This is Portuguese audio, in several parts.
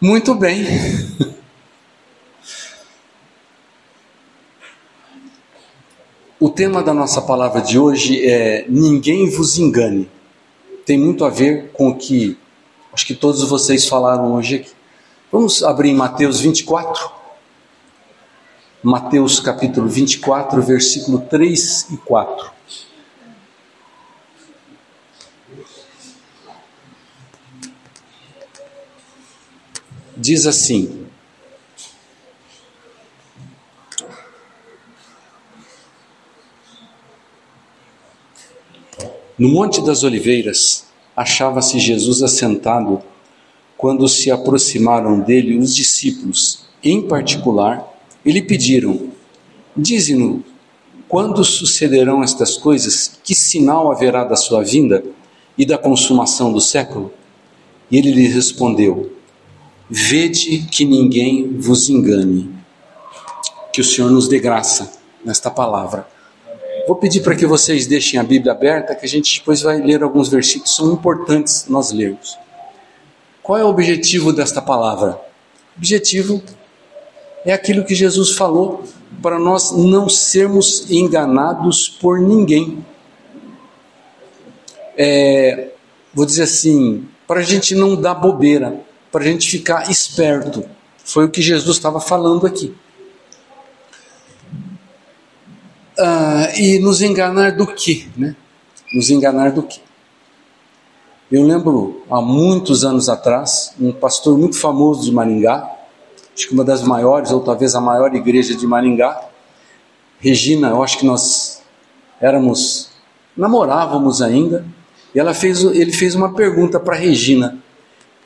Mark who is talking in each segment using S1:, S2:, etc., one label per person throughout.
S1: Muito bem. O tema da nossa palavra de hoje é Ninguém vos engane. Tem muito a ver com o que acho que todos vocês falaram hoje aqui. Vamos abrir em Mateus 24. Mateus capítulo 24, versículo 3 e 4. diz assim: No Monte das Oliveiras achava-se Jesus assentado quando se aproximaram dele os discípulos, em particular, ele pediram: Dize-nos, quando sucederão estas coisas? Que sinal haverá da sua vinda e da consumação do século? E ele lhe respondeu: Vede que ninguém vos engane. Que o Senhor nos dê graça nesta palavra. Vou pedir para que vocês deixem a Bíblia aberta, que a gente depois vai ler alguns versículos, são importantes nós lermos. Qual é o objetivo desta palavra? O objetivo é aquilo que Jesus falou para nós não sermos enganados por ninguém. É, vou dizer assim, para a gente não dar bobeira para a gente ficar esperto. Foi o que Jesus estava falando aqui. Ah, e nos enganar do que? Né? Nos enganar do que? Eu lembro há muitos anos atrás, um pastor muito famoso de Maringá, acho que uma das maiores, ou talvez a maior igreja de Maringá, Regina, eu acho que nós éramos, namorávamos ainda, e ela fez, ele fez uma pergunta para Regina.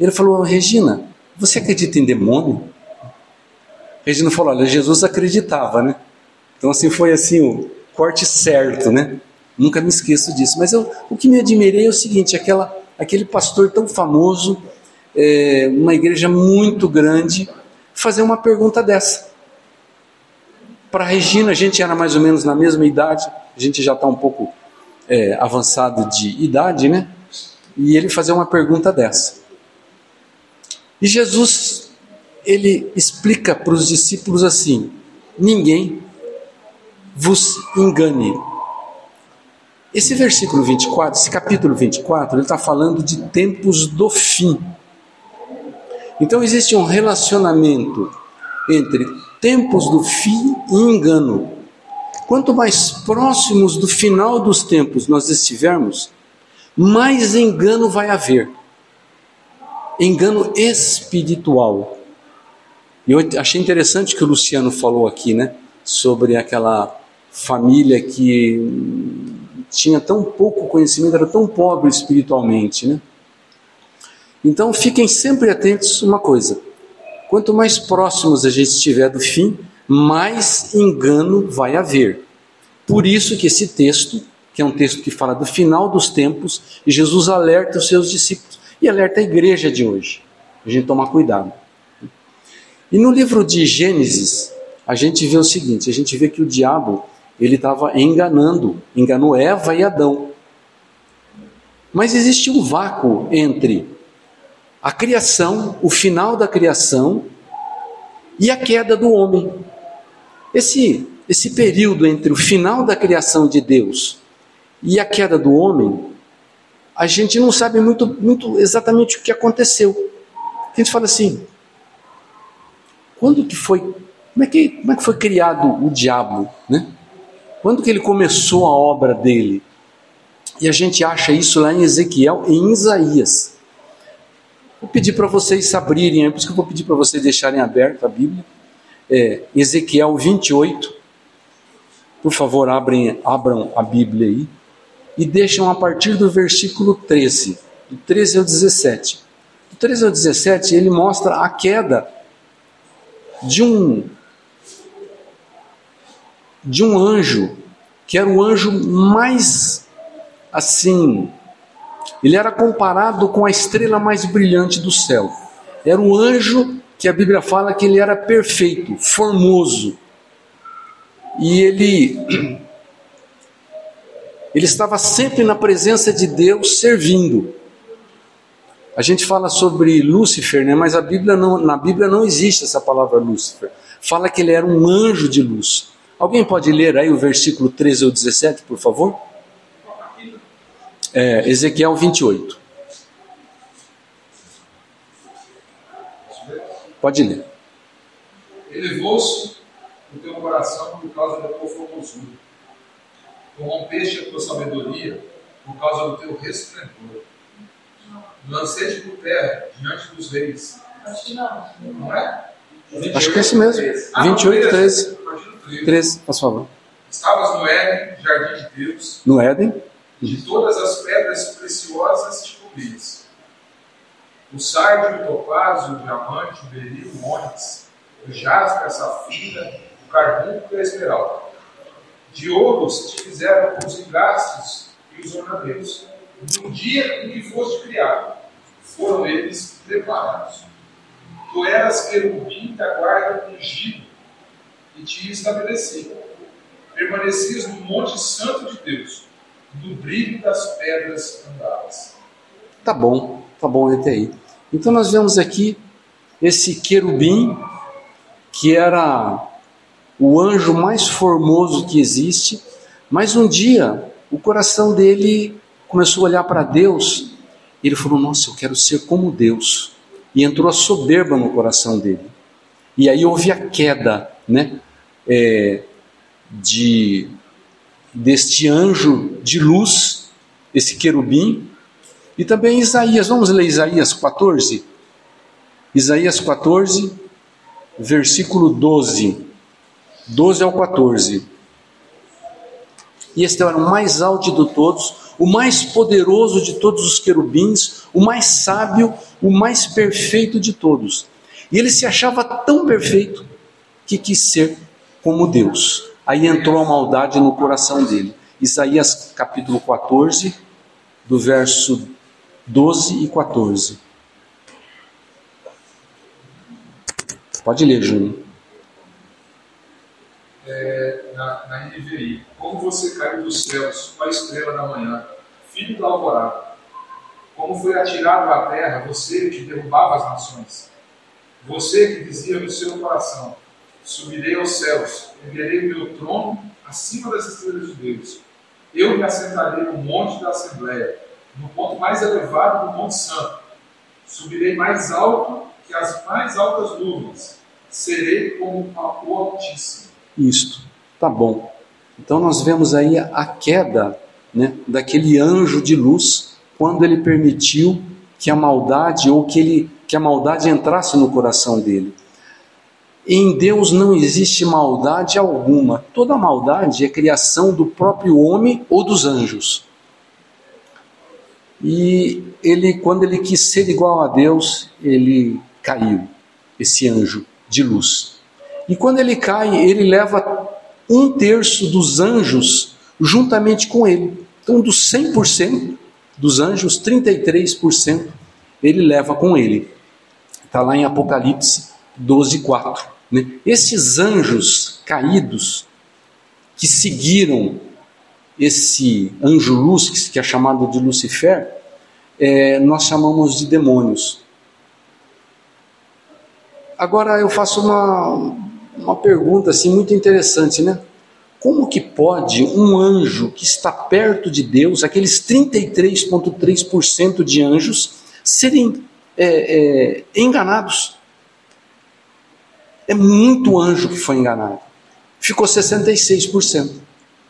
S1: Ele falou: Regina, você acredita em demônio? Regina falou: Olha, Jesus acreditava, né? Então, assim, foi assim o corte certo, né? Nunca me esqueço disso. Mas eu, o que me admirei é o seguinte: aquela, aquele pastor tão famoso, é, uma igreja muito grande, fazer uma pergunta dessa. Para Regina, a gente era mais ou menos na mesma idade, a gente já está um pouco é, avançado de idade, né? E ele fazer uma pergunta dessa. E Jesus, ele explica para os discípulos assim: ninguém vos engane. Esse versículo 24, esse capítulo 24, ele está falando de tempos do fim. Então existe um relacionamento entre tempos do fim e engano. Quanto mais próximos do final dos tempos nós estivermos, mais engano vai haver engano espiritual. E eu achei interessante que o Luciano falou aqui, né, sobre aquela família que tinha tão pouco conhecimento, era tão pobre espiritualmente, né? Então fiquem sempre atentos uma coisa. Quanto mais próximos a gente estiver do fim, mais engano vai haver. Por isso que esse texto, que é um texto que fala do final dos tempos, Jesus alerta os seus discípulos e alerta a igreja de hoje, a gente tomar cuidado. E no livro de Gênesis, a gente vê o seguinte, a gente vê que o diabo, ele estava enganando, enganou Eva e Adão. Mas existe um vácuo entre a criação, o final da criação e a queda do homem. Esse esse período entre o final da criação de Deus e a queda do homem a gente não sabe muito, muito exatamente o que aconteceu. A gente fala assim, quando que foi, como é que, como é que foi criado o diabo, né? Quando que ele começou a obra dele? E a gente acha isso lá em Ezequiel e em Isaías. Vou pedir para vocês abrirem, é por isso que eu vou pedir para vocês deixarem aberta a Bíblia. É, Ezequiel 28. Por favor, abrem, abram a Bíblia aí e deixam a partir do versículo 13, do 13 ao 17. Do 13 ao 17, ele mostra a queda de um de um anjo, que era o anjo mais assim, ele era comparado com a estrela mais brilhante do céu. Era um anjo que a Bíblia fala que ele era perfeito, formoso. E ele Ele estava sempre na presença de Deus servindo. A gente fala sobre Lúcifer, né? mas a Bíblia não, na Bíblia não existe essa palavra Lúcifer. Fala que ele era um anjo de luz. Alguém pode ler aí o versículo 13 ou 17, por favor? É, Ezequiel 28. Pode ler.
S2: Elevou-se o teu coração por causa da tua formosura Corrompeste a tua sabedoria por causa do teu resplendor. Lancei-te por terra diante dos reis. Acho que não. Não
S1: é? Acho que é isso mesmo. 28, 13. 13. 13, por favor.
S2: Estavas no Éden, jardim de Deus.
S1: No Éden.
S2: De todas as pedras preciosas te cobrias. O sardio, o topázio, o diamante, o beril, o ônix, o jaspe, a safira, o carbunco e a esmeralda de se te fizeram os enlaços e os ornamentos. No dia em que foste criado, foram eles preparados. Tu eras querubim da guarda ungido e te estabeleci. Permanecias no monte santo de Deus, no brilho das pedras andadas
S1: Tá bom, tá bom até aí. Então nós vemos aqui esse querubim que era o anjo mais formoso que existe, mas um dia o coração dele começou a olhar para Deus. E ele falou: Nossa, eu quero ser como Deus. E entrou a soberba no coração dele. E aí houve a queda, né? É, de deste anjo de luz, esse querubim, e também Isaías. Vamos ler Isaías 14? Isaías 14, versículo 12. 12 ao 14. E este era o mais alto de todos, o mais poderoso de todos os querubins, o mais sábio, o mais perfeito de todos. E ele se achava tão perfeito que quis ser como Deus. Aí entrou a maldade no coração dele. Isaías capítulo 14, do verso 12 e 14. Pode ler, Júnior
S2: é, na, na NVI. Como você caiu dos céus, a estrela da manhã, filho da alvorada. Como foi atirado à terra, você que derrubava as nações. Você que dizia no seu coração: Subirei aos céus, erguerei meu trono acima das estrelas de Deus. Eu me assentarei no monte da Assembleia, no ponto mais elevado do Monte Santo. Subirei mais alto que as mais altas nuvens. Serei como o Altíssimo
S1: isto. Tá bom. Então nós vemos aí a queda né, daquele anjo de luz quando ele permitiu que a maldade ou que, ele, que a maldade entrasse no coração dele. Em Deus não existe maldade alguma. Toda maldade é criação do próprio homem ou dos anjos. E ele, quando ele quis ser igual a Deus, ele caiu, esse anjo de luz. E quando ele cai, ele leva um terço dos anjos juntamente com ele. Então, dos 100% dos anjos, 33% ele leva com ele. Está lá em Apocalipse 12, 4. Né? Esses anjos caídos que seguiram esse anjo luz, que é chamado de Lucifer, é, nós chamamos de demônios. Agora eu faço uma, uma pergunta assim muito interessante, né? Como que pode um anjo que está perto de Deus, aqueles 33,3% de anjos, serem é, é, enganados? É muito anjo que foi enganado. Ficou 66%,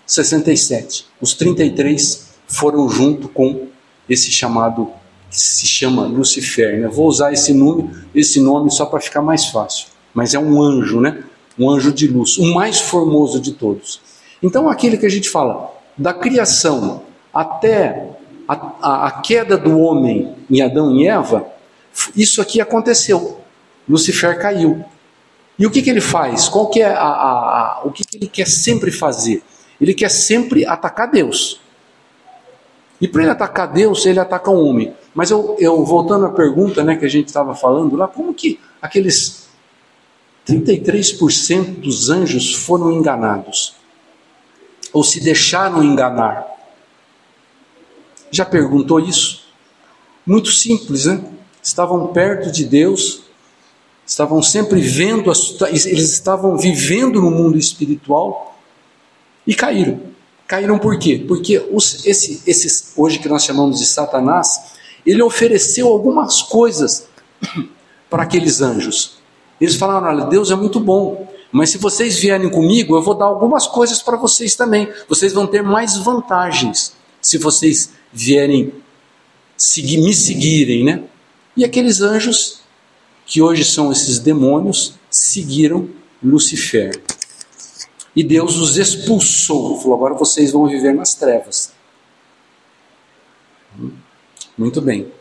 S1: 67%. Os 33% foram junto com esse chamado que se chama Lucifer. Né? Vou usar esse nome, esse nome só para ficar mais fácil. Mas é um anjo, né? um anjo de luz, o mais formoso de todos. Então, aquele que a gente fala, da criação até a, a, a queda do homem em Adão e Eva, isso aqui aconteceu. Lucifer caiu. E o que, que ele faz? Qual que é a, a, o que, que ele quer sempre fazer? Ele quer sempre atacar Deus. E para ele atacar Deus, ele ataca o homem. Mas eu, eu voltando à pergunta né, que a gente estava falando lá, como que aqueles 33% dos anjos foram enganados ou se deixaram enganar. Já perguntou isso? Muito simples, né? Estavam perto de Deus, estavam sempre vendo, eles estavam vivendo no mundo espiritual e caíram. Caíram por quê? Porque os, esse, esses, hoje que nós chamamos de Satanás, ele ofereceu algumas coisas para aqueles anjos. Eles falaram: olha, Deus é muito bom, mas se vocês vierem comigo, eu vou dar algumas coisas para vocês também. Vocês vão ter mais vantagens se vocês vierem seguir, me seguirem, né? E aqueles anjos, que hoje são esses demônios, seguiram Lucifer. E Deus os expulsou, falou: agora vocês vão viver nas trevas. Hum, muito bem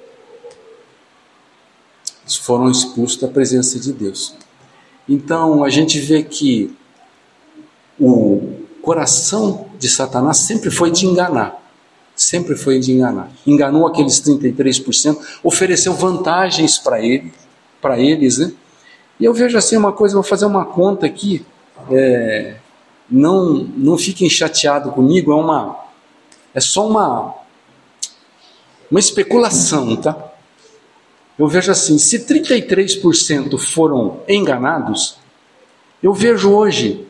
S1: foram expulsos da presença de Deus. Então a gente vê que o coração de Satanás sempre foi de enganar. Sempre foi de enganar. Enganou aqueles 33%, ofereceu vantagens para ele, para eles, né? E eu vejo assim uma coisa, vou fazer uma conta aqui. É, não, não fiquem chateados comigo, é uma é só uma uma especulação, tá? eu vejo assim: se 33% foram enganados, eu vejo hoje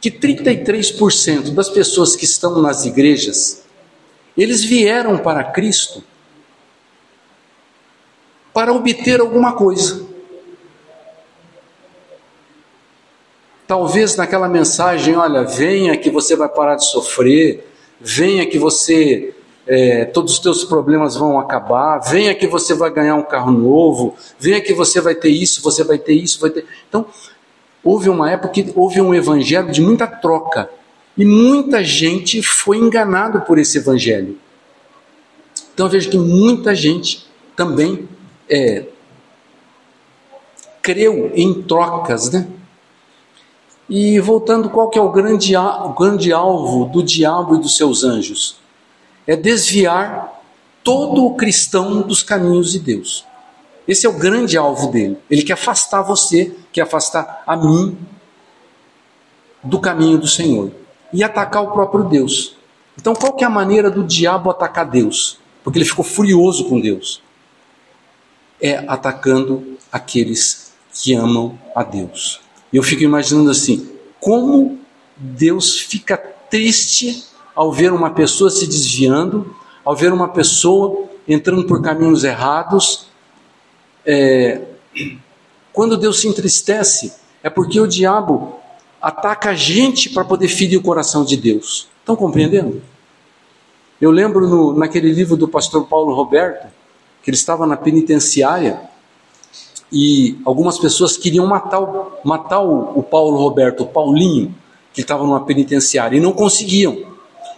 S1: que 33% das pessoas que estão nas igrejas, eles vieram para Cristo para obter alguma coisa. Talvez naquela mensagem, olha, venha que você vai parar de sofrer, venha que você é, todos os teus problemas vão acabar, venha que você vai ganhar um carro novo, venha que você vai ter isso, você vai ter isso, vai ter. Então, houve uma época que houve um evangelho de muita troca. E muita gente foi enganado por esse evangelho. Então vejo que muita gente também é, creu em trocas, né? E voltando, qual que é o grande, o grande alvo do diabo e dos seus anjos? é desviar todo o cristão dos caminhos de Deus. Esse é o grande alvo dele. Ele quer afastar você, quer afastar a mim do caminho do Senhor e atacar o próprio Deus. Então, qual que é a maneira do diabo atacar Deus? Porque ele ficou furioso com Deus. É atacando aqueles que amam a Deus. E eu fico imaginando assim: como Deus fica triste ao ver uma pessoa se desviando, ao ver uma pessoa entrando por caminhos errados. É... Quando Deus se entristece, é porque o diabo ataca a gente para poder ferir o coração de Deus. Estão compreendendo? Eu lembro no, naquele livro do pastor Paulo Roberto, que ele estava na penitenciária e algumas pessoas queriam matar matar o, o Paulo Roberto, o Paulinho, que estava numa penitenciária, e não conseguiam.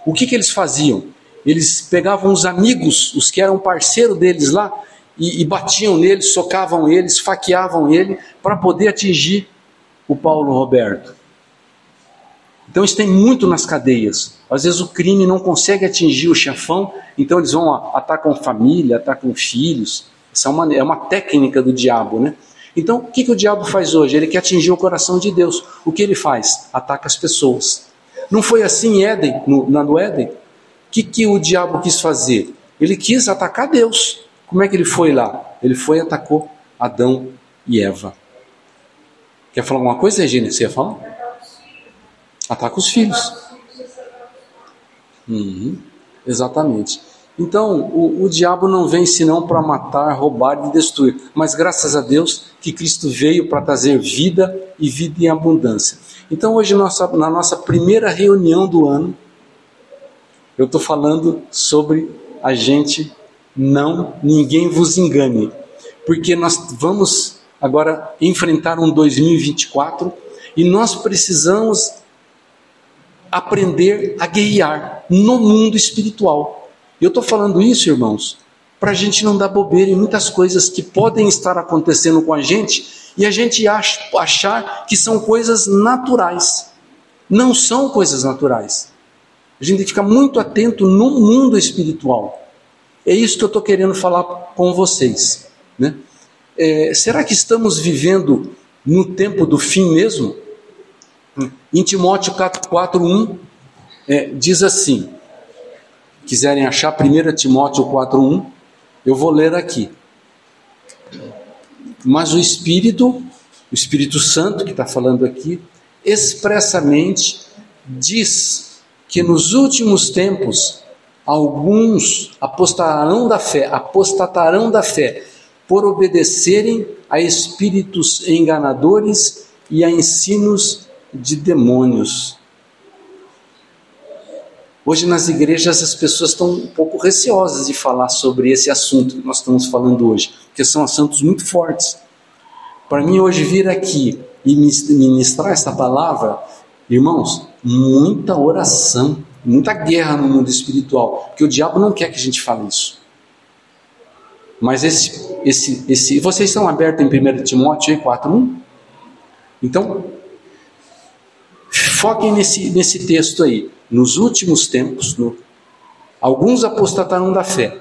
S1: O que, que eles faziam? Eles pegavam os amigos, os que eram parceiro deles lá, e, e batiam neles, socavam eles, faqueavam ele, para poder atingir o Paulo Roberto. Então isso tem muito nas cadeias. Às vezes o crime não consegue atingir o chefão, então eles vão atacam família, atacam filhos. Essa é uma, é uma técnica do diabo, né? Então, o que, que o diabo faz hoje? Ele quer atingir o coração de Deus. O que ele faz? Ataca as pessoas. Não foi assim em Éden, no, no Éden? O que, que o diabo quis fazer? Ele quis atacar Deus. Como é que ele foi lá? Ele foi e atacou Adão e Eva. Quer falar alguma coisa, Regina? Você ia falar? Ataca os filhos. Uhum, exatamente. Então, o, o diabo não vem senão para matar, roubar e destruir. Mas graças a Deus que Cristo veio para trazer vida e vida em abundância. Então, hoje, nossa, na nossa primeira reunião do ano, eu estou falando sobre a gente não, ninguém vos engane, porque nós vamos agora enfrentar um 2024 e nós precisamos aprender a guerrear no mundo espiritual. E eu estou falando isso, irmãos, para a gente não dar bobeira em muitas coisas que podem estar acontecendo com a gente e a gente achar que são coisas naturais. Não são coisas naturais. A gente tem que ficar muito atento no mundo espiritual. É isso que eu estou querendo falar com vocês. Né? É, será que estamos vivendo no tempo do fim mesmo? Em Timóteo 4,1 é, diz assim: quiserem achar 1 Timóteo 4:1, eu vou ler aqui. Mas o Espírito, o Espírito Santo que está falando aqui, expressamente diz que nos últimos tempos alguns apostarão da fé, apostatarão da fé por obedecerem a espíritos enganadores e a ensinos de demônios. Hoje nas igrejas as pessoas estão um pouco receosas de falar sobre esse assunto que nós estamos falando hoje, porque são assuntos muito fortes. Para mim hoje vir aqui e ministrar essa palavra, irmãos, muita oração, muita guerra no mundo espiritual, porque o diabo não quer que a gente fale isso. Mas esse, esse, esse, vocês estão abertos em 1 Timóteo 4.1? Então, foquem nesse, nesse texto aí nos últimos tempos, no... alguns apostataram da fé.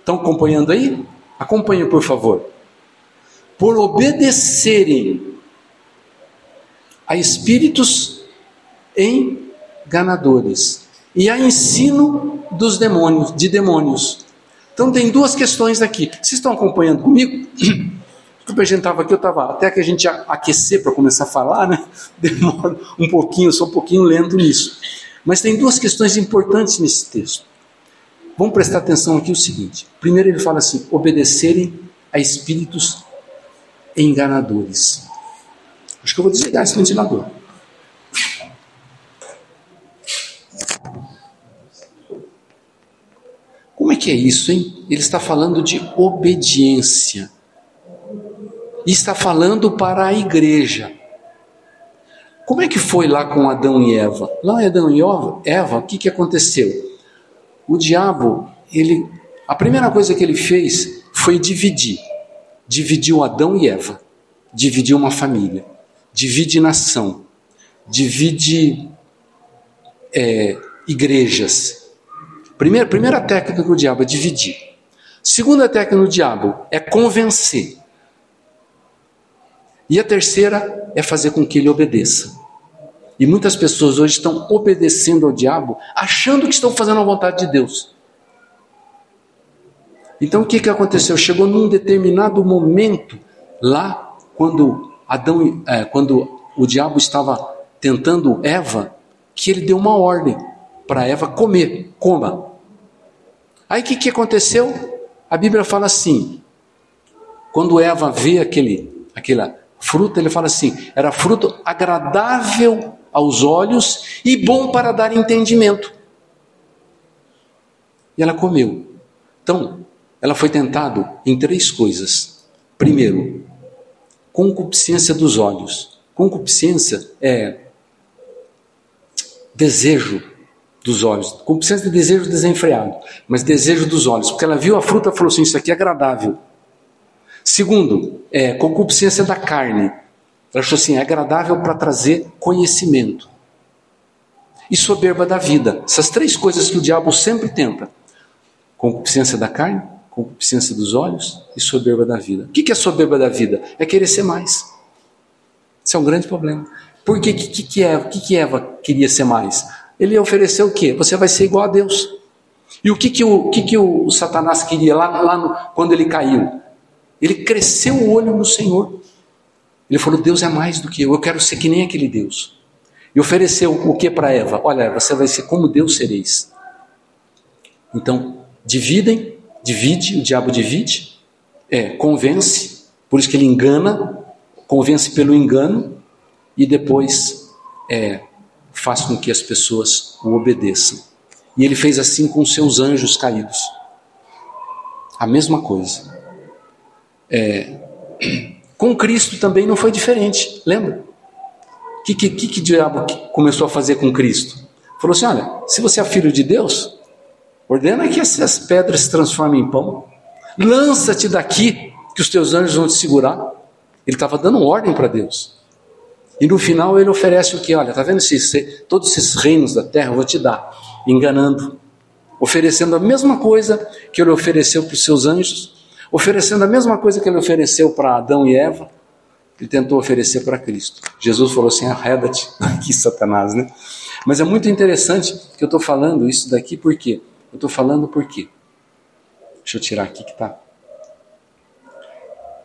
S1: Estão acompanhando aí? Acompanhe por favor. Por obedecerem a espíritos enganadores e a ensino dos demônios, de demônios. Então tem duas questões aqui. Vocês estão acompanhando comigo? Desculpa, a gente estava aqui, eu estava até que a gente aquecer para começar a falar, né? Demora um pouquinho, sou um pouquinho lendo nisso. Mas tem duas questões importantes nesse texto. Vamos prestar atenção aqui o seguinte. Primeiro ele fala assim: obedecerem a espíritos enganadores. Acho que eu vou desligar esse ventilador. Como é que é isso, hein? Ele está falando de obediência. E está falando para a igreja. Como é que foi lá com Adão e Eva? Lá em Adão e Eva, o que, que aconteceu? O diabo, ele, a primeira coisa que ele fez foi dividir. Dividiu Adão e Eva. Dividiu uma família. Divide nação. Divide é, igrejas. Primeira, primeira técnica do diabo é dividir. Segunda técnica do diabo é convencer. E a terceira é fazer com que ele obedeça. E muitas pessoas hoje estão obedecendo ao diabo, achando que estão fazendo a vontade de Deus. Então o que, que aconteceu? Chegou num determinado momento, lá quando Adão, é, quando o diabo estava tentando Eva, que ele deu uma ordem para Eva comer, coma. Aí o que, que aconteceu? A Bíblia fala assim: quando Eva vê aquele, aquela, Fruta, ele fala assim, era fruto agradável aos olhos e bom para dar entendimento. E ela comeu. Então, ela foi tentado em três coisas. Primeiro, concupiscência dos olhos. Concupiscência é desejo dos olhos. Concupiscência de é desejo desenfreado, mas desejo dos olhos. Porque ela viu a fruta e falou assim: Isso aqui é agradável. Segundo, é, concupiscência da carne. Ela achou assim, é agradável para trazer conhecimento. E soberba da vida. Essas três coisas que o diabo sempre tenta. Concupiscência da carne, concupiscência dos olhos e soberba da vida. O que é soberba da vida? É querer ser mais. Isso é um grande problema. Por que, que, que, Eva, que, que Eva queria ser mais? Ele ofereceu o quê? Você vai ser igual a Deus. E o que, que, o, que, que o Satanás queria lá, lá no, quando ele caiu? Ele cresceu o olho no Senhor. Ele falou: Deus é mais do que eu, eu quero ser que nem aquele Deus. E ofereceu o que para Eva? Olha, Eva, você vai ser como Deus sereis. Então, dividem, divide, o diabo divide, é, convence, por isso que ele engana, convence pelo engano e depois é, faz com que as pessoas o obedeçam. E ele fez assim com seus anjos caídos. A mesma coisa. É, com Cristo também não foi diferente, lembra? O que, que, que, que diabo começou a fazer com Cristo? Falou assim: olha, se você é filho de Deus, ordena que essas pedras se transformem em pão, lança-te daqui, que os teus anjos vão te segurar. Ele estava dando ordem para Deus. E no final ele oferece o que? Olha, tá vendo se todos esses reinos da terra eu vou te dar, enganando, oferecendo a mesma coisa que ele ofereceu para os seus anjos, oferecendo a mesma coisa que ele ofereceu para Adão e Eva, ele tentou oferecer para Cristo. Jesus falou assim: arreda-te aqui Satanás, né? Mas é muito interessante que eu estou falando isso daqui, por quê? Eu estou falando por quê? Deixa eu tirar aqui que tá.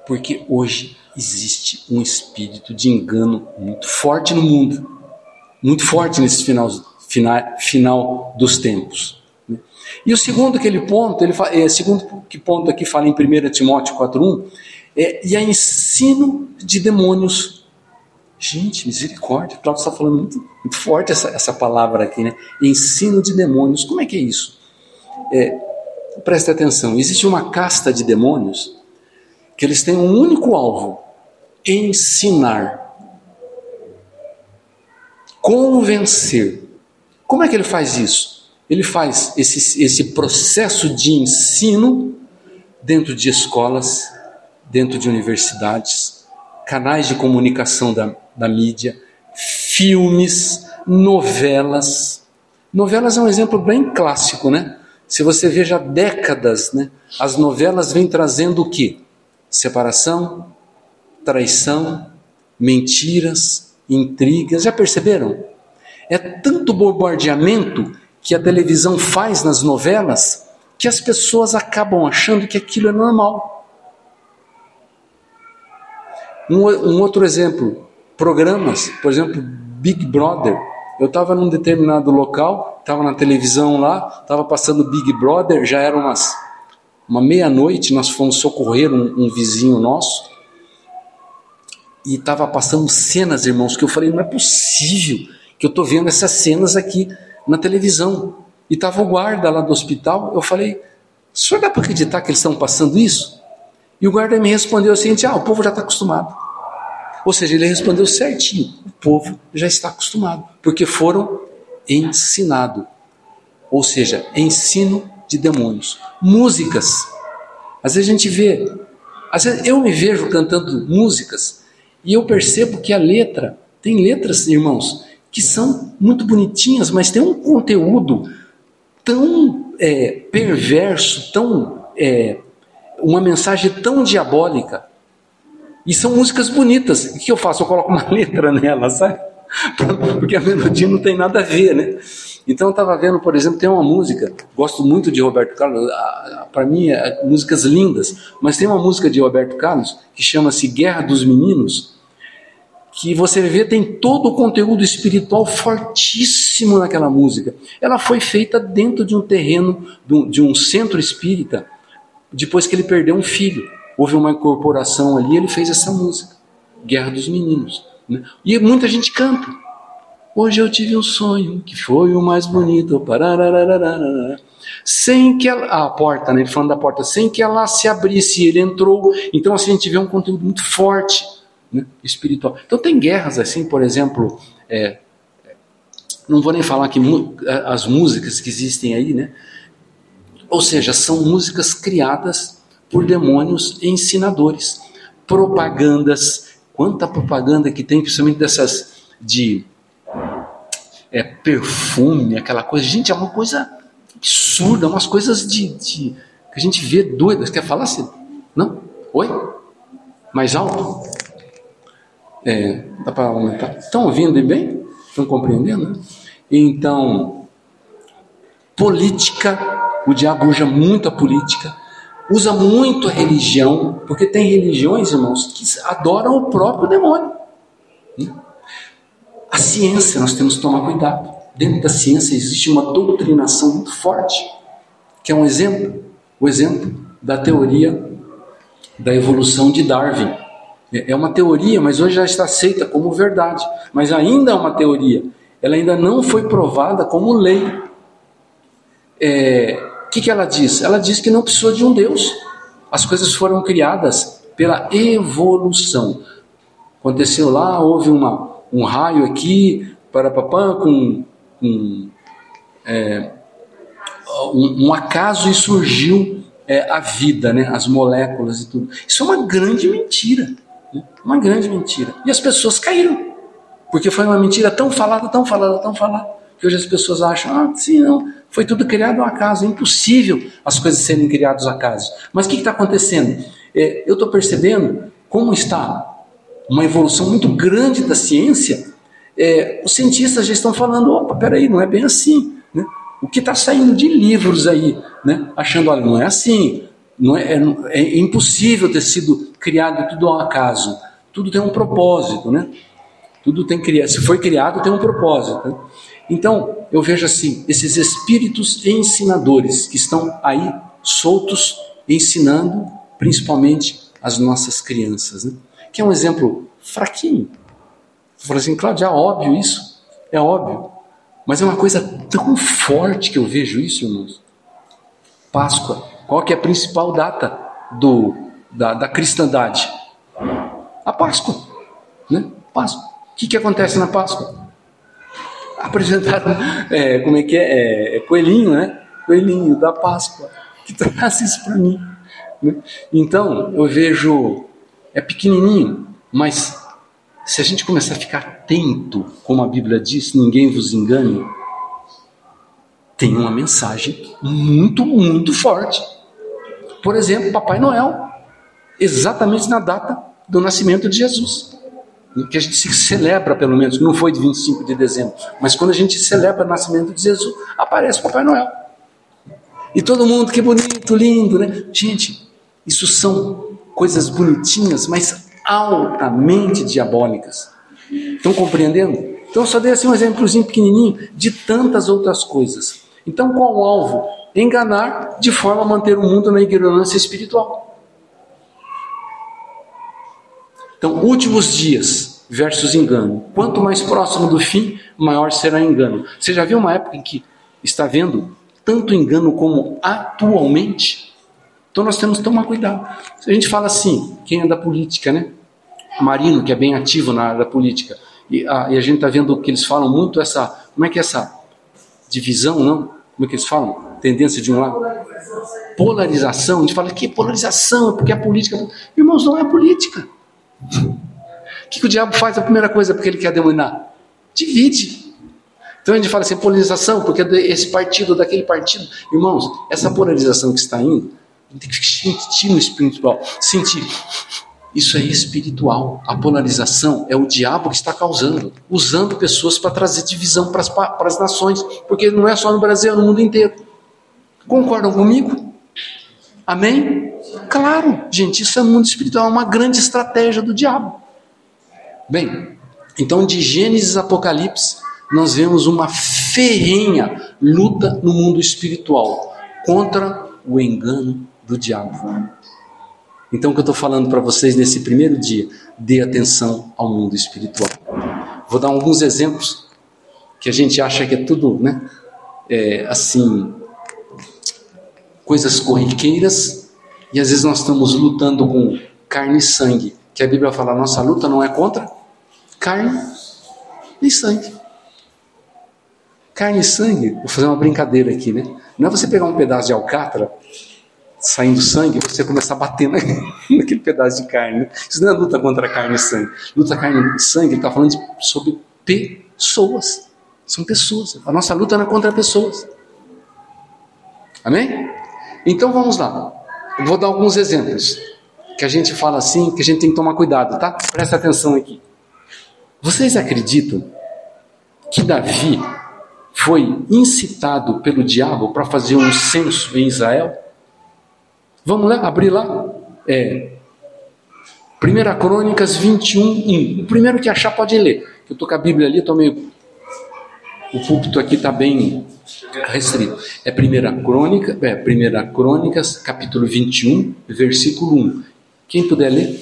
S1: Porque hoje existe um espírito de engano muito forte no mundo, muito forte nesse final, final, final dos tempos. E o segundo aquele ponto, ele é, segundo que ponto aqui fala em 1 Timóteo 4:1, é e é ensino de demônios. Gente, misericórdia, o Cláudio está falando muito, muito forte essa, essa palavra aqui, né? Ensino de demônios. Como é que é isso? É, preste atenção, existe uma casta de demônios que eles têm um único alvo: ensinar, convencer. Como é que ele faz isso? Ele faz esse, esse processo de ensino dentro de escolas, dentro de universidades, canais de comunicação da, da mídia, filmes, novelas. Novelas é um exemplo bem clássico, né? Se você veja décadas, né, as novelas vêm trazendo o quê? Separação, traição, mentiras, intrigas. Já perceberam? É tanto bombardeamento que a televisão faz nas novelas que as pessoas acabam achando que aquilo é normal. Um, um outro exemplo, programas, por exemplo, Big Brother. Eu estava num determinado local, estava na televisão lá, estava passando Big Brother, já era umas, uma meia-noite, nós fomos socorrer um, um vizinho nosso, e estava passando cenas, irmãos, que eu falei, não é possível que eu estou vendo essas cenas aqui na televisão. E estava o guarda lá do hospital. Eu falei: o senhor dá para acreditar que eles estão passando isso? E o guarda me respondeu assim: ah, o povo já está acostumado. Ou seja, ele respondeu certinho: o povo já está acostumado, porque foram ensinados. Ou seja, ensino de demônios. Músicas. Às vezes a gente vê, às vezes eu me vejo cantando músicas e eu percebo que a letra, tem letras, irmãos, que são muito bonitinhas, mas tem um conteúdo tão é, perverso, tão é, uma mensagem tão diabólica. E são músicas bonitas. O que eu faço? Eu coloco uma letra nela, sabe? Porque a melodia não tem nada a ver, né? Então eu estava vendo, por exemplo, tem uma música, gosto muito de Roberto Carlos, para mim, é, músicas lindas, mas tem uma música de Roberto Carlos que chama-se Guerra dos Meninos, que você vê tem todo o conteúdo espiritual fortíssimo naquela música. Ela foi feita dentro de um terreno, de um centro espírita, depois que ele perdeu um filho. Houve uma incorporação ali, ele fez essa música, Guerra dos Meninos. Né? E muita gente canta. Hoje eu tive um sonho que foi o mais bonito. Sem que ela, ah, a porta, né? ele falando da porta, sem que ela se abrisse, ele entrou. Então, assim, a gente vê um conteúdo muito forte né, espiritual. Então tem guerras assim, por exemplo, é, não vou nem falar que é, as músicas que existem aí, né? Ou seja, são músicas criadas por demônios ensinadores, propagandas. Quanta propaganda que tem, principalmente dessas de é, perfume, aquela coisa. Gente, é uma coisa absurda, umas coisas de, de que a gente vê doidas. Quer falar assim? Não? Oi? Mais alto? É, dá para aumentar. Estão ouvindo bem? Estão compreendendo? Então, política, o diabo usa muito a política, usa muito a religião, porque tem religiões, irmãos, que adoram o próprio demônio. Hum? A ciência, nós temos que tomar cuidado. Dentro da ciência existe uma doutrinação muito forte, que é um exemplo, o exemplo da teoria da evolução de Darwin é, é uma teoria, mas hoje já está aceita como verdade. Mas ainda é uma teoria. Ela ainda não foi provada como lei. O é, que, que ela diz? Ela diz que não precisou de um Deus. As coisas foram criadas pela evolução. Aconteceu lá, houve uma, um raio aqui, para papã, com, com é, um, um, acaso e surgiu é, a vida, né? as moléculas e tudo. Isso é uma grande mentira. Uma grande mentira. E as pessoas caíram. Porque foi uma mentira tão falada, tão falada, tão falada, que hoje as pessoas acham, ah, sim, não, foi tudo criado ao acaso. É impossível as coisas serem criadas ao acaso. Mas o que está acontecendo? É, eu estou percebendo como está uma evolução muito grande da ciência. É, os cientistas já estão falando, opa, peraí, não é bem assim. Né? O que está saindo de livros aí, né? achando, olha, não é assim, não é, é, é impossível ter sido criado tudo ao acaso. Tudo tem um propósito, né? Tudo tem criado. Se foi criado, tem um propósito. Né? Então, eu vejo assim, esses espíritos ensinadores que estão aí soltos, ensinando principalmente as nossas crianças, né? que é um exemplo fraquinho. Você fala assim, Cláudio, é óbvio isso, é óbvio, mas é uma coisa tão forte que eu vejo isso, irmãos. Páscoa qual que é a principal data do, da, da cristandade? A Páscoa. Né? Páscoa. O que, que acontece na Páscoa? Apresentado, é, como é que é? é? é? Coelhinho, né? Coelhinho da Páscoa. Que traz isso para mim. Né? Então, eu vejo, é pequenininho, mas se a gente começar a ficar atento, como a Bíblia diz, ninguém vos engane, tem uma mensagem muito, muito forte. Por exemplo, Papai Noel, exatamente na data do nascimento de Jesus, que a gente se celebra, pelo menos, não foi de 25 de dezembro, mas quando a gente celebra o nascimento de Jesus, aparece Papai Noel. E todo mundo, que bonito, lindo, né? Gente, isso são coisas bonitinhas, mas altamente diabólicas. Estão compreendendo? Então, só dei assim um exemplozinho pequenininho de tantas outras coisas. Então, qual o alvo? Enganar de forma a manter o mundo na ignorância espiritual. Então, últimos dias versus engano. Quanto mais próximo do fim, maior será o engano. Você já viu uma época em que está vendo tanto engano como atualmente? Então, nós temos que tomar cuidado. A gente fala assim, quem é da política, né? Marino, que é bem ativo na área da política. E a, e a gente está vendo que eles falam muito essa. Como é que é essa divisão, não? Como é que eles falam? Tendência de um lado. Polarização. A gente fala que polarização, porque a política. É Irmãos, não é política. O que, que o diabo faz? A primeira coisa é porque ele quer demonizar Divide. Então a gente fala assim, polarização, porque é esse partido, daquele partido. Irmãos, essa polarização que está indo, tem que sentir no espiritual, sentir. Isso é espiritual. A polarização é o diabo que está causando, usando pessoas para trazer divisão para as, nações, porque não é só no Brasil, é no mundo inteiro. Concordam comigo? Amém? Claro, gente, isso é mundo espiritual, é uma grande estratégia do diabo. Bem, então de Gênesis a Apocalipse, nós vemos uma ferrenha luta no mundo espiritual contra o engano do diabo. Então, o que eu estou falando para vocês nesse primeiro dia, dê atenção ao mundo espiritual. Vou dar alguns exemplos que a gente acha que é tudo, né? É, assim, coisas corriqueiras e às vezes nós estamos lutando com carne e sangue, que a Bíblia fala, nossa luta não é contra carne e sangue. Carne e sangue, vou fazer uma brincadeira aqui, né? Não é você pegar um pedaço de alcatra saindo sangue, você começar a bater na, naquele pedaço de carne. Isso não é luta contra carne e sangue. Luta carne e sangue, ele está falando de, sobre pessoas. São pessoas. A nossa luta não é contra pessoas. Amém? Então vamos lá. Eu vou dar alguns exemplos que a gente fala assim, que a gente tem que tomar cuidado, tá? Presta atenção aqui. Vocês acreditam que Davi foi incitado pelo diabo para fazer um censo em Israel? Vamos lá, abrir lá? É. 1 Crônicas 21, 1. O primeiro que achar pode ler. Eu estou com a Bíblia ali, estou meio. O púlpito aqui está bem restrito. É 1 Crônica, é 1 Crônicas, capítulo 21, versículo 1. Quem puder
S3: ler?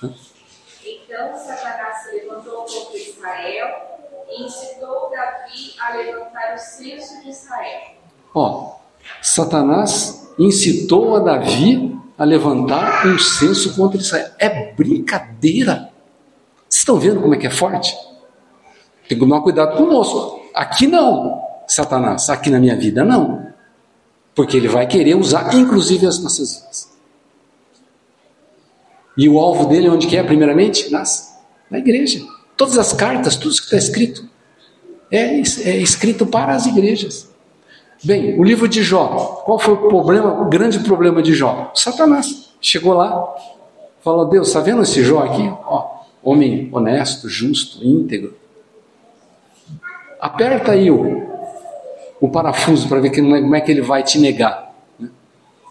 S1: Então
S3: Satanás se levantou contra Israel e incitou Davi a levantar o censo de Israel.
S1: Ó, Satanás incitou a Davi a levantar um senso contra Israel. É brincadeira. Vocês estão vendo como é que é forte? Tem que tomar cuidado com o moço. Aqui não, Satanás. Aqui na minha vida não. Porque ele vai querer usar, inclusive, as nossas vidas. E o alvo dele, é onde que é, primeiramente? Nas, na igreja. Todas as cartas, tudo isso que está escrito, é, é escrito para as igrejas. Bem, o livro de Jó, qual foi o problema, o grande problema de Jó? Satanás chegou lá, falou: Deus, está vendo esse Jó aqui? Ó, homem honesto, justo, íntegro. Aperta aí o, o parafuso para ver que, é, como é que ele vai te negar.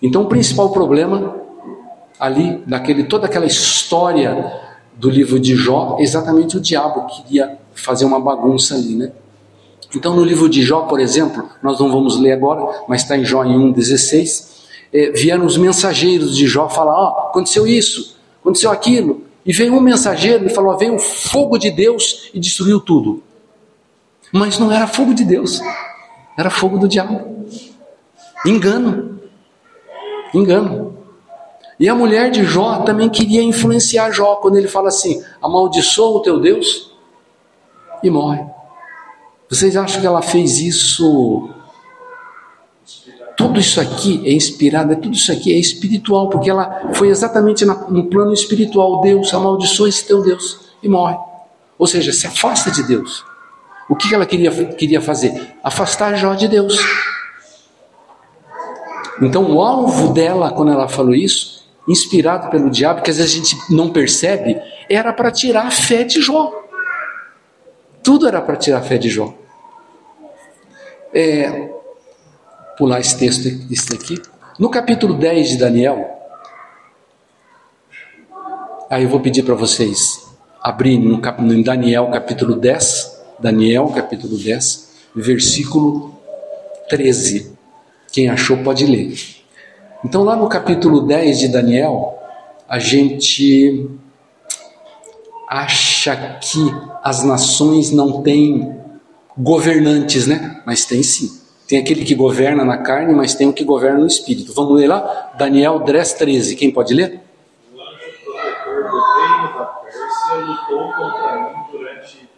S1: Então, o principal problema ali, daquele, toda aquela história do livro de Jó, é exatamente o diabo queria fazer uma bagunça ali, né? Então, no livro de Jó, por exemplo, nós não vamos ler agora, mas está em Jó em 1,16, é, eh, vieram os mensageiros de Jó falar: ó, oh, aconteceu isso, aconteceu aquilo. E veio um mensageiro e falou: veio o fogo de Deus e destruiu tudo. Mas não era fogo de Deus, era fogo do diabo. Engano. Engano. E a mulher de Jó também queria influenciar Jó quando ele fala assim: amaldiçoa o teu Deus e morre. Vocês acham que ela fez isso? Tudo isso aqui é inspirado, é tudo isso aqui é espiritual, porque ela foi exatamente no plano espiritual. Deus amaldiçoa esse teu Deus e morre. Ou seja, se afasta de Deus. O que ela queria, queria fazer? Afastar Jó de Deus. Então, o alvo dela, quando ela falou isso, inspirado pelo diabo, que às vezes a gente não percebe, era para tirar a fé de Jó. Tudo era para tirar a fé de Jó é, pular esse texto esse daqui. No capítulo 10 de Daniel, aí eu vou pedir para vocês abrirem no, cap, no Daniel capítulo 10, Daniel capítulo 10, versículo 13. Quem achou pode ler. Então lá no capítulo 10 de Daniel, a gente acha que as nações não têm governantes, né? Mas tem sim. Tem aquele que governa na carne, mas tem o que governa no espírito. Vamos ler lá? Daniel 10, 13. Quem pode ler? O anjo protetor do reino da Pérsia lutou contra mim durante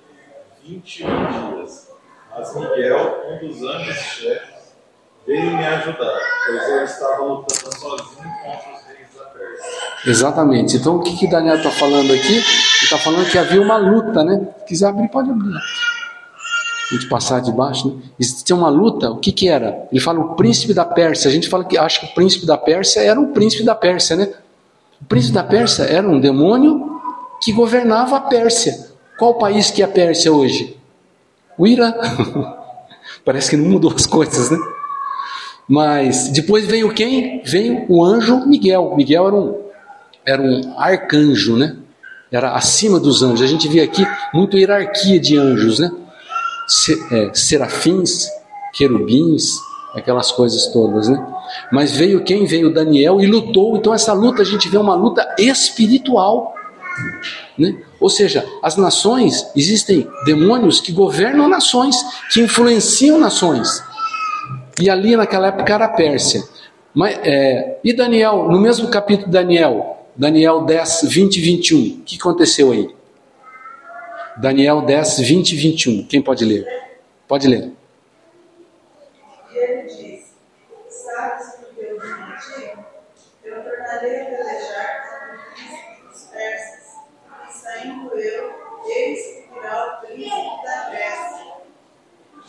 S1: 21 dias. Mas Miguel, um dos anjos-chefes, veio me ajudar, pois eu estava lutando sozinho contra os reis da Pérsia. Exatamente. Então o que, que Daniel está falando aqui? Ele está falando que havia uma luta, né? Se quiser abrir, pode abrir a gente passar debaixo, né? Tem uma luta, o que que era? Ele fala o príncipe da Pérsia, a gente fala que acha que o príncipe da Pérsia era o príncipe da Pérsia, né? O príncipe da Pérsia era um demônio que governava a Pérsia. Qual país que é a Pérsia hoje? O Irã. Parece que não mudou as coisas, né? Mas depois veio quem? Veio o anjo Miguel. Miguel era um, era um arcanjo, né? Era acima dos anjos. A gente vê aqui muita hierarquia de anjos, né? É, serafins, querubins, aquelas coisas todas, né? Mas veio quem? Veio Daniel e lutou. Então, essa luta a gente vê uma luta espiritual. Né? Ou seja, as nações, existem demônios que governam nações, que influenciam nações. E ali naquela época era a Pérsia. Mas, é, e Daniel, no mesmo capítulo de Daniel, Daniel 10, 20 e 21, o que aconteceu aí? Daniel 10, 20 e 21. Quem pode ler? Pode ler. ele Sabes que Eu tornarei a pelejar persas, e saindo eu, o príncipe da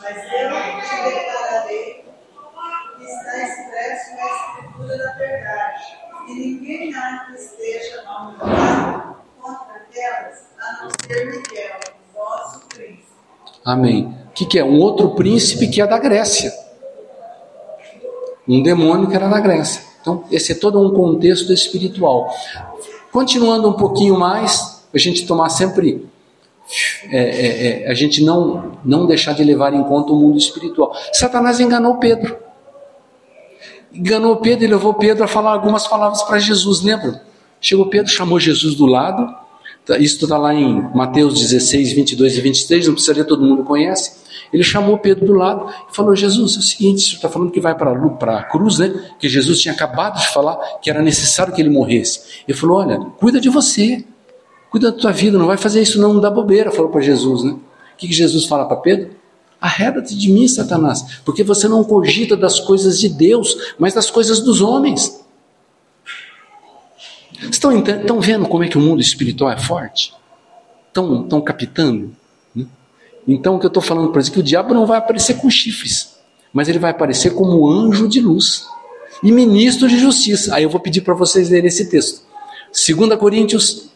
S1: Mas eu te declararei está expresso na escritura da verdade, e ninguém há que esteja mal é Amém. O que, que é? Um outro príncipe que é da Grécia. Um demônio que era da Grécia. Então, esse é todo um contexto espiritual. Continuando um pouquinho mais, a gente tomar sempre é, é, é, a gente não, não deixar de levar em conta o mundo espiritual. Satanás enganou Pedro. Enganou Pedro e levou Pedro a falar algumas palavras para Jesus, lembra? Chegou Pedro, chamou Jesus do lado isso está lá em Mateus 16, 22 e 23, não precisa todo mundo conhece. Ele chamou Pedro do lado e falou: Jesus, é o seguinte, você está falando que vai para a cruz, né? Que Jesus tinha acabado de falar que era necessário que ele morresse. Ele falou: Olha, cuida de você, cuida da tua vida, não vai fazer isso, não, não dá bobeira, falou para Jesus, né? O que, que Jesus fala para Pedro? Arreda-te de mim, Satanás, porque você não cogita das coisas de Deus, mas das coisas dos homens. Estão, estão vendo como é que o mundo espiritual é forte? Estão, estão captando? Né? Então, o que eu estou falando para dizer é que o diabo não vai aparecer com chifres, mas ele vai aparecer como anjo de luz e ministro de justiça. Aí eu vou pedir para vocês lerem esse texto. 2 Coríntios,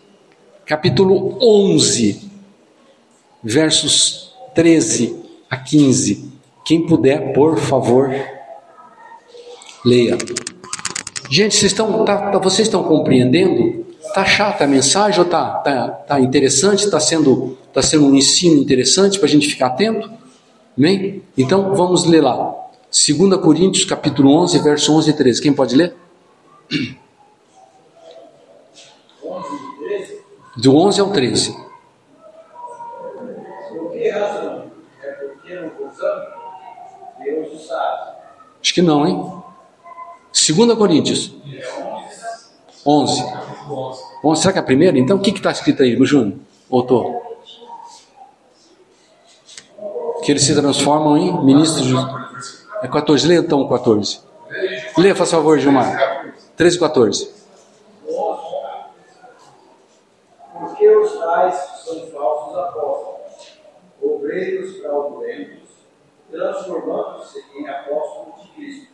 S1: capítulo 11, versos 13 a 15. Quem puder, por favor, leia. Gente, vocês estão, tá, tá, vocês estão compreendendo? Está chata a mensagem ou está tá, tá interessante? Está sendo, tá sendo um ensino interessante para a gente ficar atento? Amém? Então, vamos ler lá. 2 Coríntios, capítulo 11, verso 11 e 13. Quem pode ler? Do 11 ao 13. Por que razão? É porque não gozamos? Deus sabe. Acho que não, hein? 2 Coríntios 11. 11. Será que é a primeira? Então, o que está escrito aí, Júnior? Autor? Que eles se transformam em ministros de. É 14. Leia então 14. Leia, faz favor, Gilmar. 13 e 14. Porque os tais são falsos apóstolos, obreiros fraudulentos, transformando-se em apóstolos de Cristo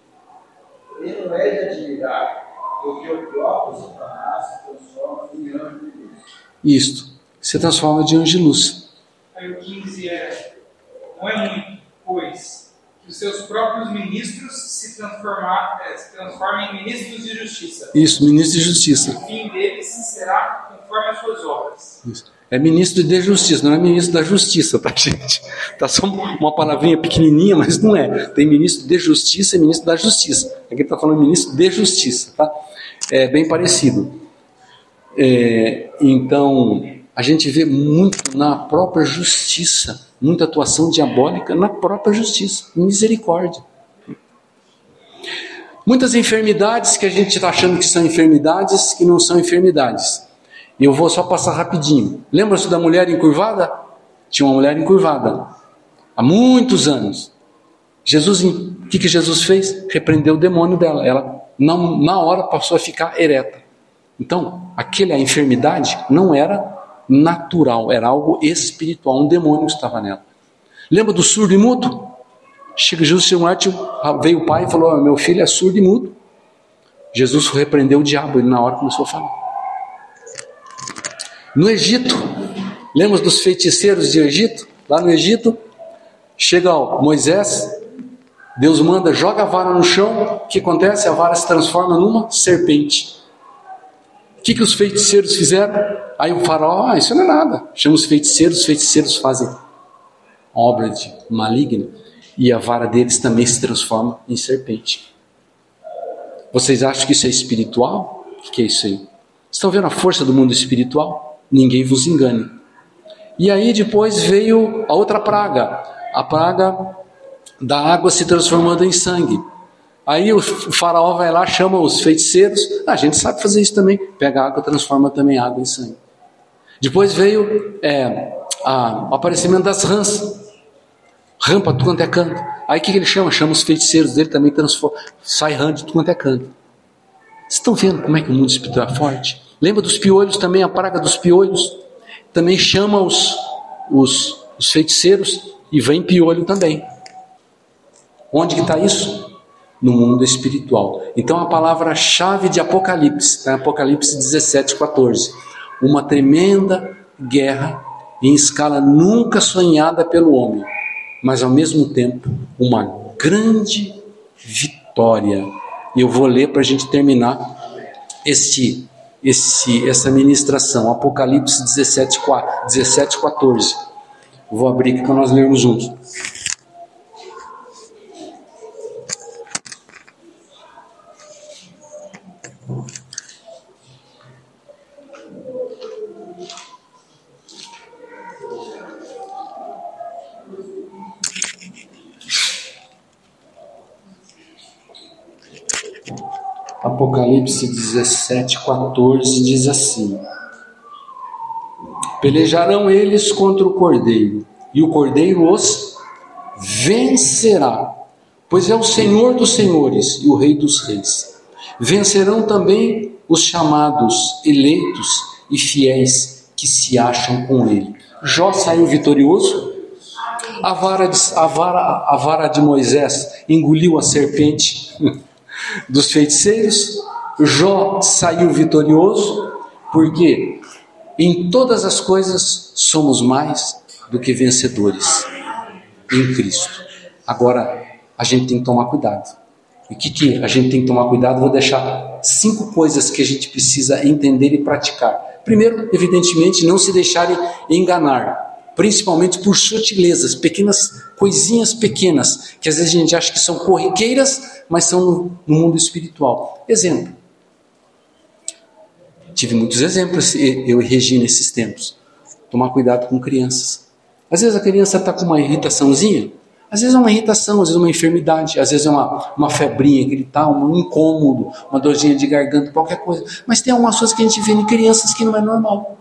S1: ele não é de admirar, porque o próprio Satanás se transforma em anjo de luz. Isto, se transforma de anjo de luz. Aí o 15 é: Não é muito, pois que os seus próprios ministros se, transformar, eh, se transformem em ministros de justiça. Isso, ministros de justiça. E o fim deles será conforme as suas obras. Isso. É ministro de Justiça, não é ministro da Justiça, tá, gente? Tá só uma palavrinha pequenininha, mas não é. Tem ministro de Justiça e ministro da Justiça. Aqui tá falando ministro de Justiça, tá? É bem parecido. É, então, a gente vê muito na própria justiça, muita atuação diabólica na própria justiça, misericórdia. Muitas enfermidades que a gente tá achando que são enfermidades, que não são enfermidades. Eu vou só passar rapidinho. Lembra-se da mulher encurvada? Tinha uma mulher encurvada há muitos anos. Jesus, o que, que Jesus fez? Repreendeu o demônio dela. Ela na hora passou a ficar ereta. Então, aquela a enfermidade não era natural, era algo espiritual, um demônio estava nela. Lembra do surdo e mudo? Chega Jesus chegou lá, veio o pai e falou: oh, "Meu filho é surdo e mudo". Jesus repreendeu o diabo, ele na hora começou a falar. No Egito, lembramos dos feiticeiros de Egito? Lá no Egito, chega Moisés, Deus manda, joga a vara no chão, o que acontece? A vara se transforma numa serpente. O que, que os feiticeiros fizeram? Aí o faraó, ah, isso não é nada. Chama os feiticeiros, os feiticeiros fazem obra de maligna e a vara deles também se transforma em serpente. Vocês acham que isso é espiritual? O que é isso aí? Estão vendo a força do mundo espiritual? ninguém vos engane. E aí depois veio a outra praga, a praga da água se transformando em sangue. Aí o faraó vai lá, chama os feiticeiros, a gente sabe fazer isso também, pega água, transforma também água em sangue. Depois veio é, a, o aparecimento das rãs, rampa tudo quanto é canto. Aí o que, que, ele chama? Chama os feiticeiros dele também, transforma, sai rã de tudo quanto é canto. Vocês estão vendo como é que o mundo espiritual é forte? Lembra dos piolhos também, a praga dos piolhos? Também chama os, os, os feiticeiros e vem piolho também. Onde que está isso? No mundo espiritual. Então a palavra-chave de Apocalipse, em tá? Apocalipse 17, 14. Uma tremenda guerra em escala nunca sonhada pelo homem, mas ao mesmo tempo uma grande vitória. e Eu vou ler para a gente terminar este esse, essa ministração, Apocalipse 17, 17, 14. Vou abrir aqui para nós lermos juntos. Apocalipse 17, 14 diz assim: Pelejarão eles contra o cordeiro, e o cordeiro os vencerá, pois é o Senhor dos senhores e o Rei dos reis. Vencerão também os chamados, eleitos e fiéis que se acham com ele. Jó saiu vitorioso. A vara de, a vara, a vara de Moisés engoliu a serpente. dos feiticeiros. Jó saiu vitorioso, porque em todas as coisas somos mais do que vencedores em Cristo. Agora, a gente tem que tomar cuidado. E o que, que a gente tem que tomar cuidado? Vou deixar cinco coisas que a gente precisa entender e praticar. Primeiro, evidentemente, não se deixarem enganar principalmente por sutilezas, pequenas coisinhas pequenas, que às vezes a gente acha que são corriqueiras, mas são no mundo espiritual. Exemplo. Tive muitos exemplos, eu e Regina, esses tempos. Tomar cuidado com crianças. Às vezes a criança está com uma irritaçãozinha, às vezes é uma irritação, às vezes é uma enfermidade, às vezes é uma, uma febrinha que ele está, um incômodo, uma dorzinha de garganta, qualquer coisa. Mas tem algumas coisas que a gente vê em crianças que não é normal.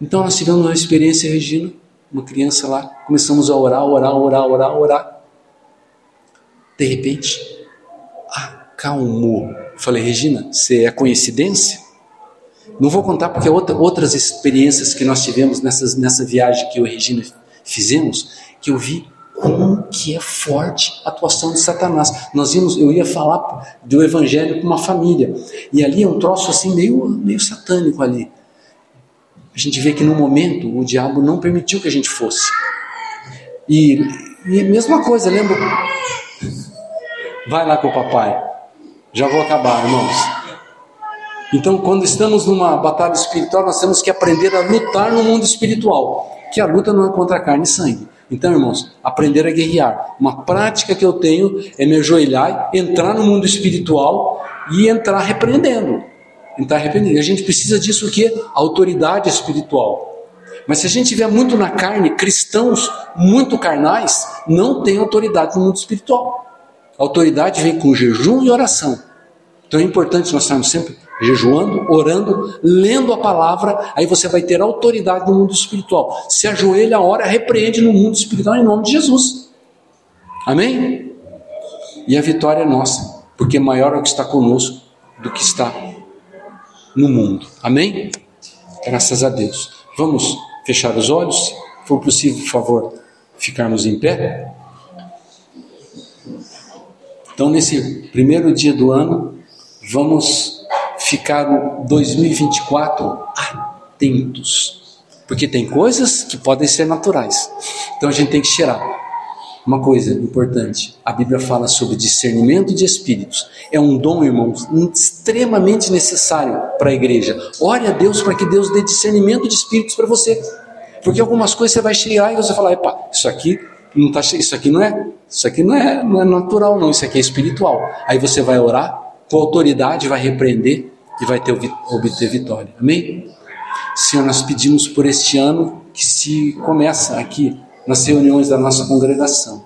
S1: Então nós tivemos uma experiência, Regina, uma criança lá, começamos a orar, orar, orar, orar, orar. De repente, acalmou. Falei, Regina, você é coincidência? Não vou contar porque outra, outras experiências que nós tivemos nessas, nessa viagem que eu e Regina fizemos, que eu vi como que é forte a atuação de Satanás. Nós vimos, eu ia falar do evangelho com uma família, e ali é um troço assim meio, meio satânico ali a gente vê que no momento o diabo não permitiu que a gente fosse. E, e mesma coisa, lembra? Vai lá com o papai. Já vou acabar, irmãos. Então, quando estamos numa batalha espiritual, nós temos que aprender a lutar no mundo espiritual, que a luta não é contra carne e sangue. Então, irmãos, aprender a guerrear. Uma prática que eu tenho é me ajoelhar, entrar no mundo espiritual e entrar repreendendo estar tá arrependido. A gente precisa disso que autoridade espiritual. Mas se a gente tiver muito na carne, cristãos muito carnais não tem autoridade no mundo espiritual. A autoridade vem com jejum e oração. Então é importante nós estarmos sempre jejuando, orando, lendo a palavra, aí você vai ter autoridade no mundo espiritual. Se ajoelha, ora, repreende no mundo espiritual em nome de Jesus. Amém? E a vitória é nossa, porque maior é o que está conosco do que está no mundo. Amém? Graças a Deus. Vamos fechar os olhos? Se for possível, por favor, ficarmos em pé. Então, nesse primeiro dia do ano, vamos ficar o 2024 atentos, porque tem coisas que podem ser naturais. Então a gente tem que cheirar. Uma coisa importante, a Bíblia fala sobre discernimento de espíritos. É um dom, irmãos, extremamente necessário para a igreja. Ore a Deus para que Deus dê discernimento de espíritos para você. Porque algumas coisas você vai cheirar e você falar, epa, isso aqui não tá, isso aqui não é, isso aqui não é, não é natural não, isso aqui é espiritual. Aí você vai orar com autoridade, vai repreender e vai ter, obter vitória. Amém? Senhor, nós pedimos por este ano que se começa aqui nas reuniões da nossa congregação.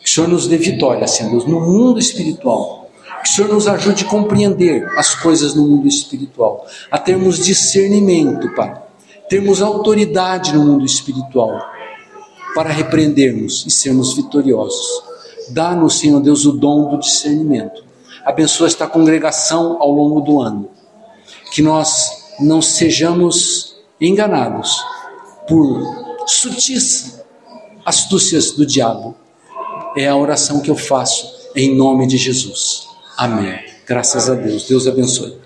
S1: Que o Senhor nos dê vitória, Senhor Deus, no mundo espiritual. Que o Senhor nos ajude a compreender as coisas no mundo espiritual, a termos discernimento, Pai, termos autoridade no mundo espiritual para repreendermos e sermos vitoriosos. Dá-nos, Senhor Deus, o dom do discernimento. Abençoa esta congregação ao longo do ano. Que nós não sejamos enganados por sutis astúcias do diabo. É a oração que eu faço em nome de Jesus. Amém. Graças a Deus. Deus abençoe.